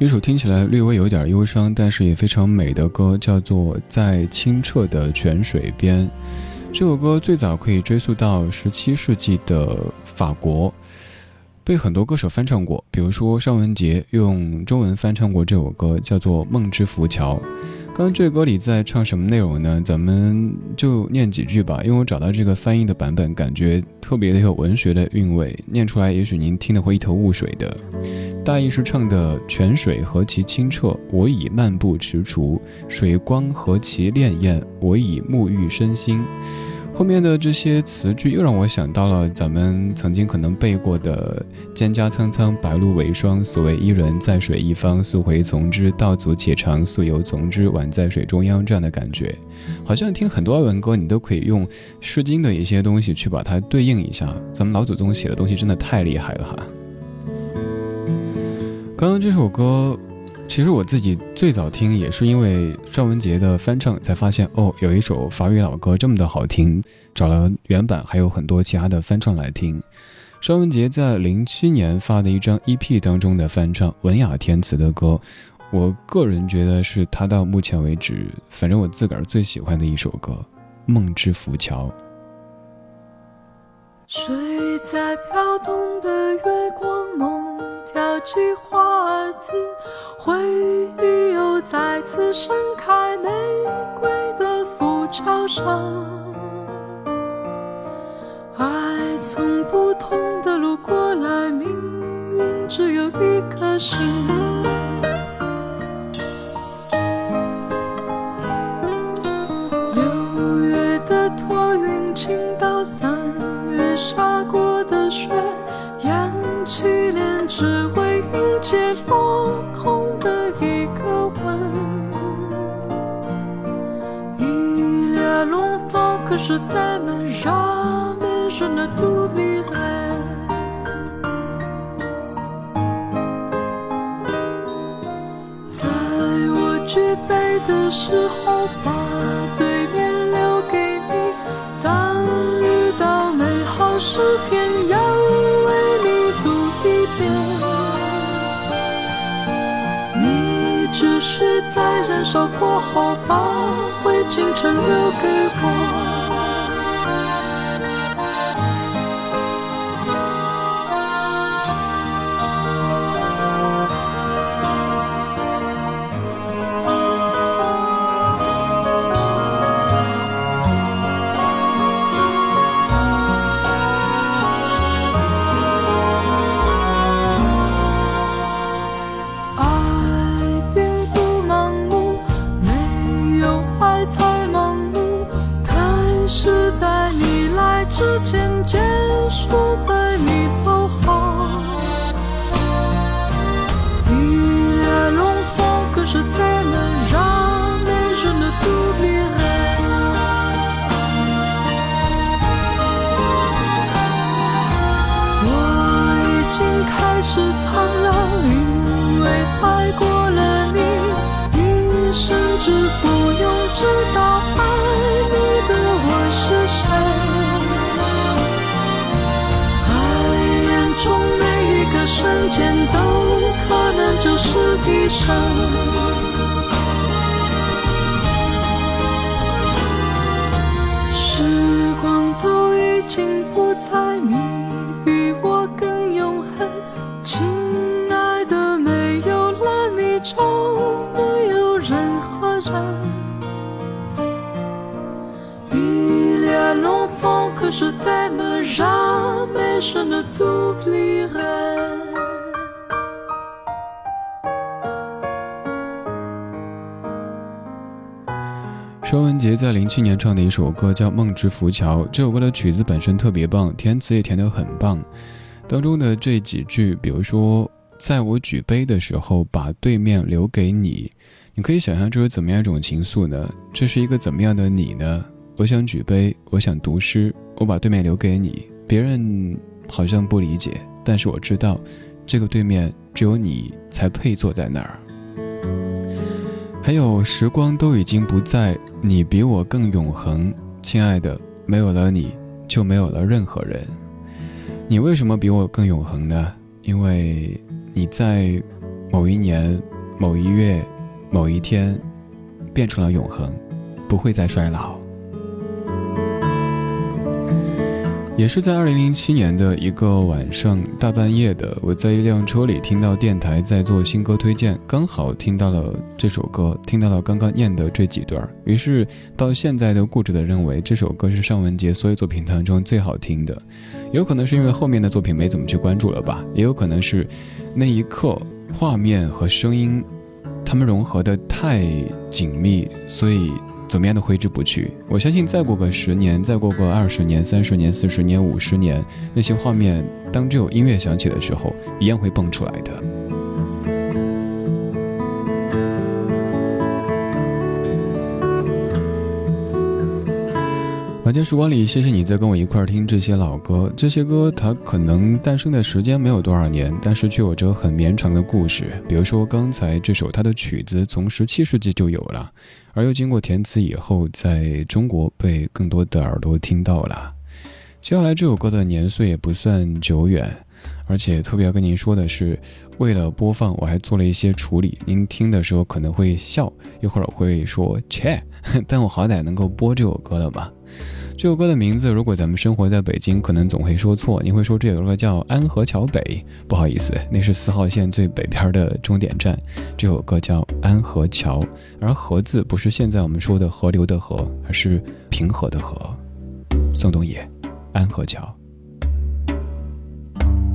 一首听起来略微有点忧伤，但是也非常美的歌，叫做《在清澈的泉水边》。这首歌最早可以追溯到十七世纪的法国，被很多歌手翻唱过，比如说尚雯婕用中文翻唱过这首歌，叫做《梦之浮桥》。刚这歌里在唱什么内容呢？咱们就念几句吧，因为我找到这个翻译的版本，感觉特别的有文学的韵味，念出来也许您听得会一头雾水的。大意是唱的泉水何其清澈，我已漫步踟蹰；水光何其潋滟，我已沐浴身心。后面的这些词句又让我想到了咱们曾经可能背过的“蒹葭苍苍，白露为霜。所谓伊人，在水一方。溯洄从之，道阻且长；溯游从之，宛在水中央。”这样的感觉，好像听很多文歌，你都可以用《诗经》的一些东西去把它对应一下。咱们老祖宗写的东西真的太厉害了哈！刚刚这首歌。其实我自己最早听也是因为尚雯婕的翻唱，才发现哦，有一首法语老歌这么的好听。找了原版，还有很多其他的翻唱来听。尚雯婕在零七年发的一张 EP 当中的翻唱，文雅填词的歌，我个人觉得是她到目前为止，反正我自个儿最喜欢的一首歌《梦之浮桥》。睡在飘动的月光梦。挑起花籽，回忆又再次盛开，玫瑰的浮桥上，爱从不同的路过来，命运只有一颗心。Je t'aime, jamais je ne t'oublierai。在我举杯的时候，把对面留给你。当遇到美好诗篇，要。在燃烧过后，把灰烬全留给我。时光都已经不在，你比我更永恒，亲爱的，没有了你就没有任何人。Il y a longtemps que je t'aime, sure t'oublierai. 双文杰在零七年唱的一首歌叫《梦之浮桥》，这首歌的曲子本身特别棒，填词也填得很棒。当中的这几句，比如说“在我举杯的时候，把对面留给你”，你可以想象这是怎么样一种情愫呢？这是一个怎么样的你呢？我想举杯，我想读诗，我把对面留给你。别人好像不理解，但是我知道，这个对面只有你才配坐在那儿。还有时光都已经不在，你比我更永恒，亲爱的，没有了你就没有了任何人。你为什么比我更永恒呢？因为你在某一年、某一月、某一天变成了永恒，不会再衰老。也是在二零零七年的一个晚上，大半夜的，我在一辆车里听到电台在做新歌推荐，刚好听到了这首歌，听到了刚刚念的这几段，于是到现在都固执的认为这首歌是尚雯婕所有作品当中最好听的。有可能是因为后面的作品没怎么去关注了吧，也有可能是那一刻画面和声音，它们融合的太紧密，所以。怎么样的挥之不去。我相信，再过个十年，再过个二十年、三十年、四十年、五十年，那些画面，当只有音乐响起的时候，一样会蹦出来的。晚间时光里，谢谢你在跟我一块儿听这些老歌。这些歌它可能诞生的时间没有多少年，但是却有着很绵长的故事。比如说刚才这首，它的曲子从十七世纪就有了，而又经过填词以后，在中国被更多的耳朵听到了。接下来这首歌的年岁也不算久远，而且特别要跟您说的是，为了播放，我还做了一些处理。您听的时候可能会笑，一会儿会说切，但我好歹能够播这首歌了吧。这首歌的名字，如果咱们生活在北京，可能总会说错。你会说这首歌叫安河桥北，不好意思，那是四号线最北边的终点站。这首歌叫安河桥，而河字不是现在我们说的河流的河，而是平和的河。宋冬野，安河桥。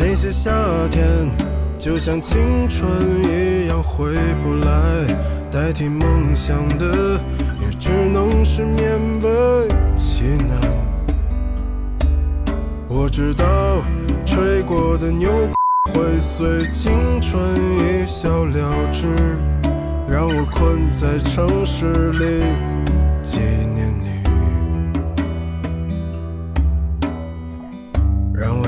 那些夏天就像青春一样回不来，代替梦想的。也只能是勉为其难。我知道吹过的牛会随青春一笑了之，让我困在城市里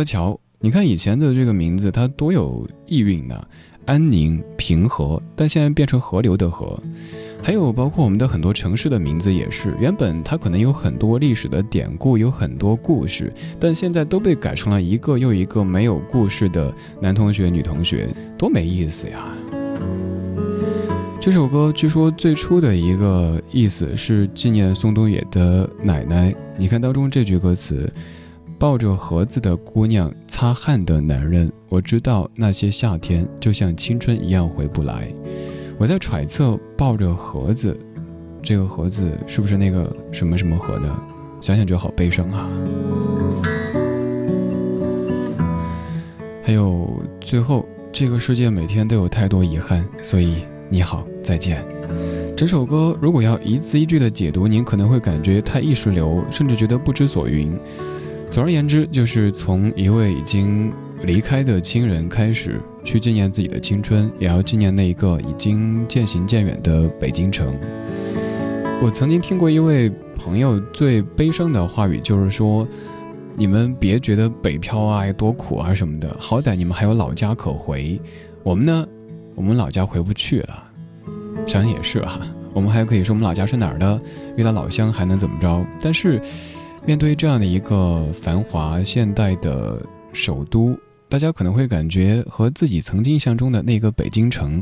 河桥。你看以前的这个名字，它多有意蕴呢，安宁平和，但现在变成河流的河。还有包括我们的很多城市的名字也是，原本它可能有很多历史的典故，有很多故事，但现在都被改成了一个又一个没有故事的男同学、女同学，多没意思呀！这首歌据说最初的一个意思是纪念宋冬野的奶奶。你看当中这句歌词。抱着盒子的姑娘，擦汗的男人，我知道那些夏天就像青春一样回不来。我在揣测，抱着盒子，这个盒子是不是那个什么什么盒呢？想想就好悲伤啊。还有最后，这个世界每天都有太多遗憾，所以你好，再见。整首歌如果要一字一句的解读，您可能会感觉太意识流，甚至觉得不知所云。总而言之，就是从一位已经离开的亲人开始，去纪念自己的青春，也要纪念那一个已经渐行渐远的北京城。我曾经听过一位朋友最悲伤的话语，就是说：“你们别觉得北漂啊多苦啊什么的，好歹你们还有老家可回。我们呢，我们老家回不去了。想想也是哈，我们还可以说我们老家是哪儿的，遇到老乡还能怎么着？但是。”面对这样的一个繁华现代的首都，大家可能会感觉和自己曾经印象中的那个北京城，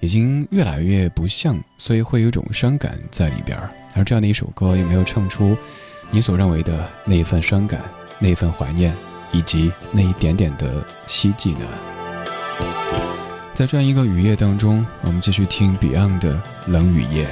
已经越来越不像，所以会有一种伤感在里边。而这样的一首歌，有没有唱出你所认为的那一份伤感、那一份怀念，以及那一点点的希冀呢？在这样一个雨夜当中，我们继续听 Beyond 的《冷雨夜》。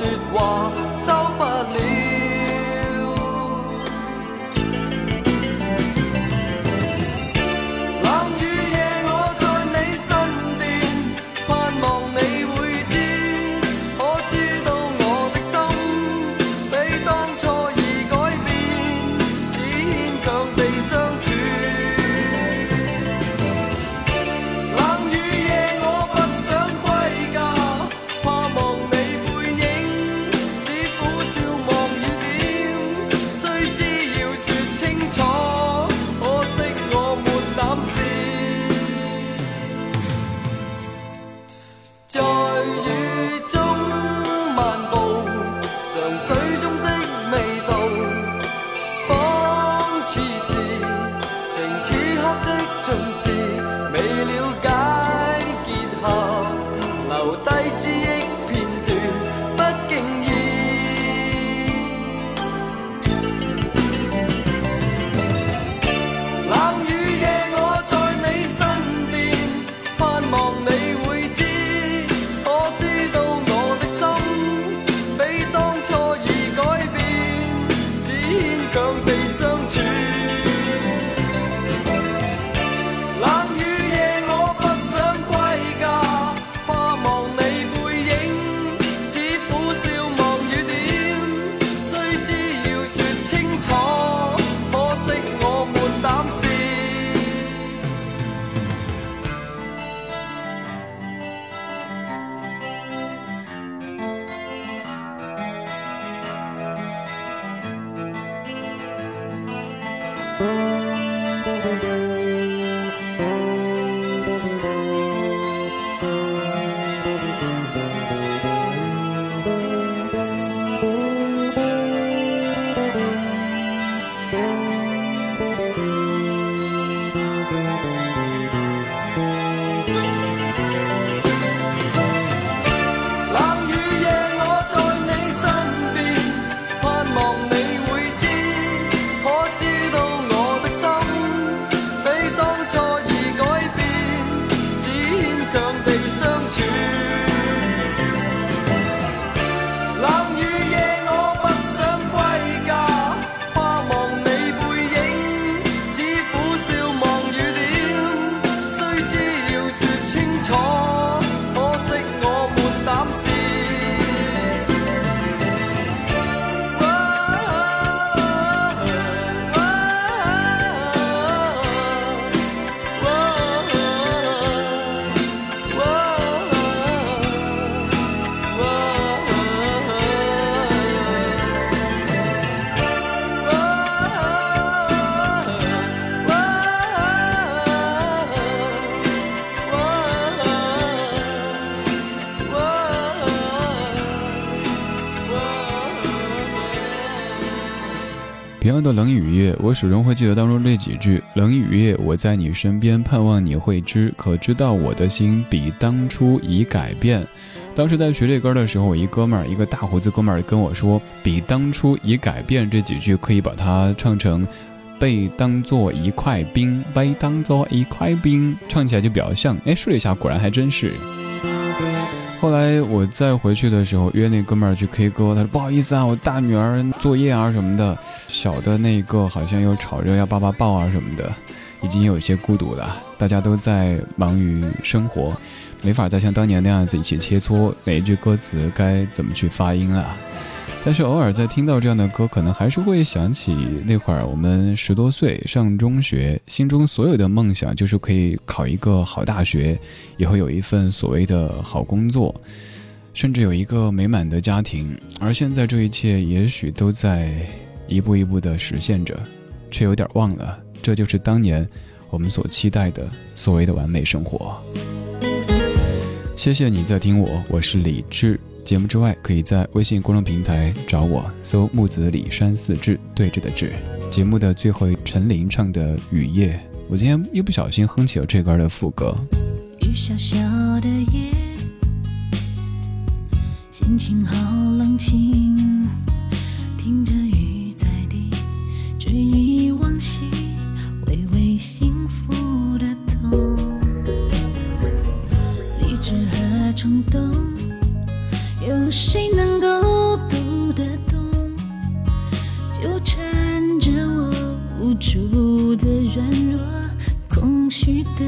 说话。的冷雨夜，我始终会记得当中这几句：冷雨夜，我在你身边，盼望你会知，可知道我的心比当初已改变。当时在学这歌的时候，我一哥们儿，一个大胡子哥们儿跟我说：“比当初已改变这几句，可以把它唱成被当做一块冰，被当做一块冰，唱起来就比较像。”哎，试了一下，果然还真是。后来我再回去的时候，约那哥们儿去 K 歌，他说不好意思啊，我大女儿作业啊什么的，小的那个好像又吵着要爸爸抱啊什么的，已经有些孤独了。大家都在忙于生活，没法再像当年那样子一起切磋每一句歌词该怎么去发音了。但是偶尔在听到这样的歌，可能还是会想起那会儿我们十多岁上中学，心中所有的梦想就是可以考一个好大学，以后有一份所谓的好工作，甚至有一个美满的家庭。而现在这一切也许都在一步一步的实现着，却有点忘了，这就是当年我们所期待的所谓的完美生活。谢谢你在听我，我是李志。节目之外，可以在微信公众平台找我，搜木子李山四志对峙的志。节目的最后，陈琳唱的《雨夜》，我今天一不小心哼起了这歌的副歌。雨小小的夜，心情好冷清，听着雨在滴，只忆往昔，微微幸福的痛，理智和冲动。有谁能够读得懂？纠缠着我无助的软弱，空虚的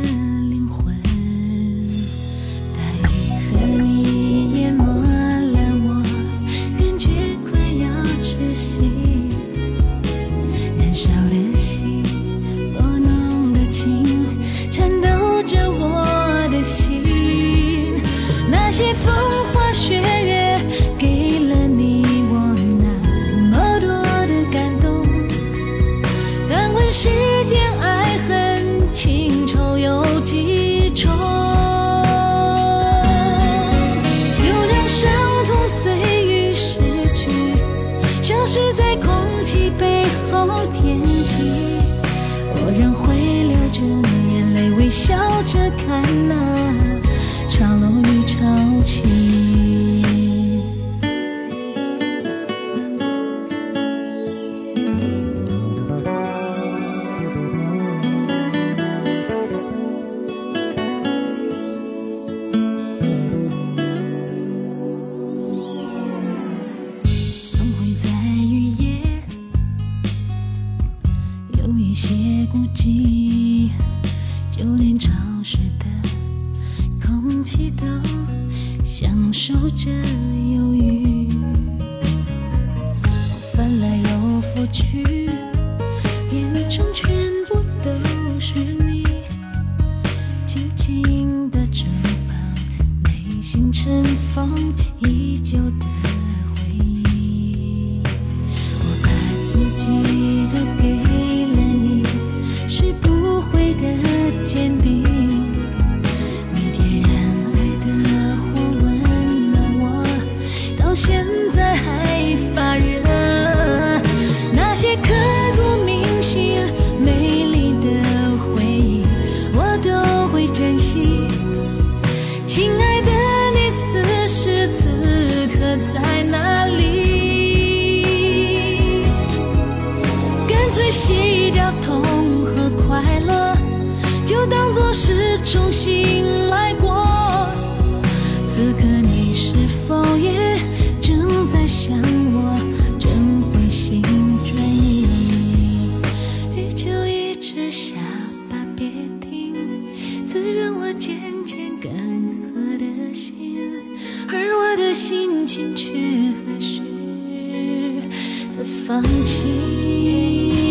及背后天气我仍会流着眼泪微笑着看那长路过去。洗掉痛和快乐，就当作是重新来过。此刻你是否也正在想我？正会心转意，雨就一直下吧，别停，滋润我渐渐干涸的心，而我的心情却何时在放弃？